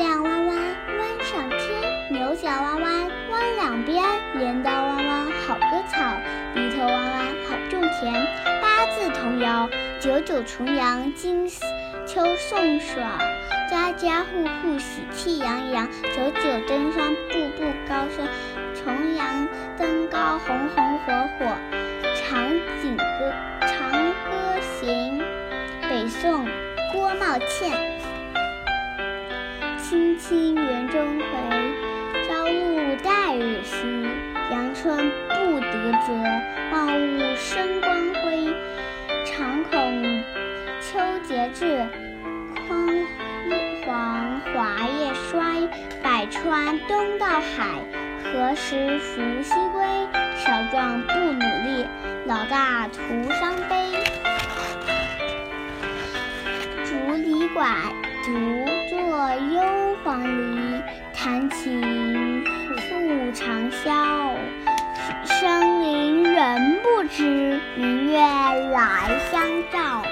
月亮弯弯弯上天，牛角弯弯弯两边，镰刀弯弯好割草，犁头弯弯好种田。八字童谣。九九重阳，金秋送爽，家家户户喜气洋洋。九九登山，步步高升。重阳登高，红红火火。《长景歌·长歌行》，北宋，郭茂倩。青青园中葵，朝露待日晞。阳春布德泽，万物生光辉。常恐秋节至，焜黄华叶衰。百川东到海，何时复西归？少壮不努力，老大徒伤悲。竹里拐，独坐幽黄鹂，弹琴复长啸。深林人不知，明月来相照。